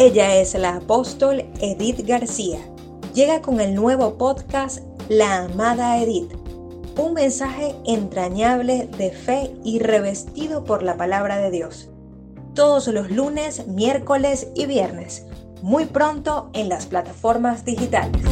Ella es la apóstol Edith García. Llega con el nuevo podcast La Amada Edith, un mensaje entrañable de fe y revestido por la palabra de Dios. Todos los lunes, miércoles y viernes, muy pronto en las plataformas digitales.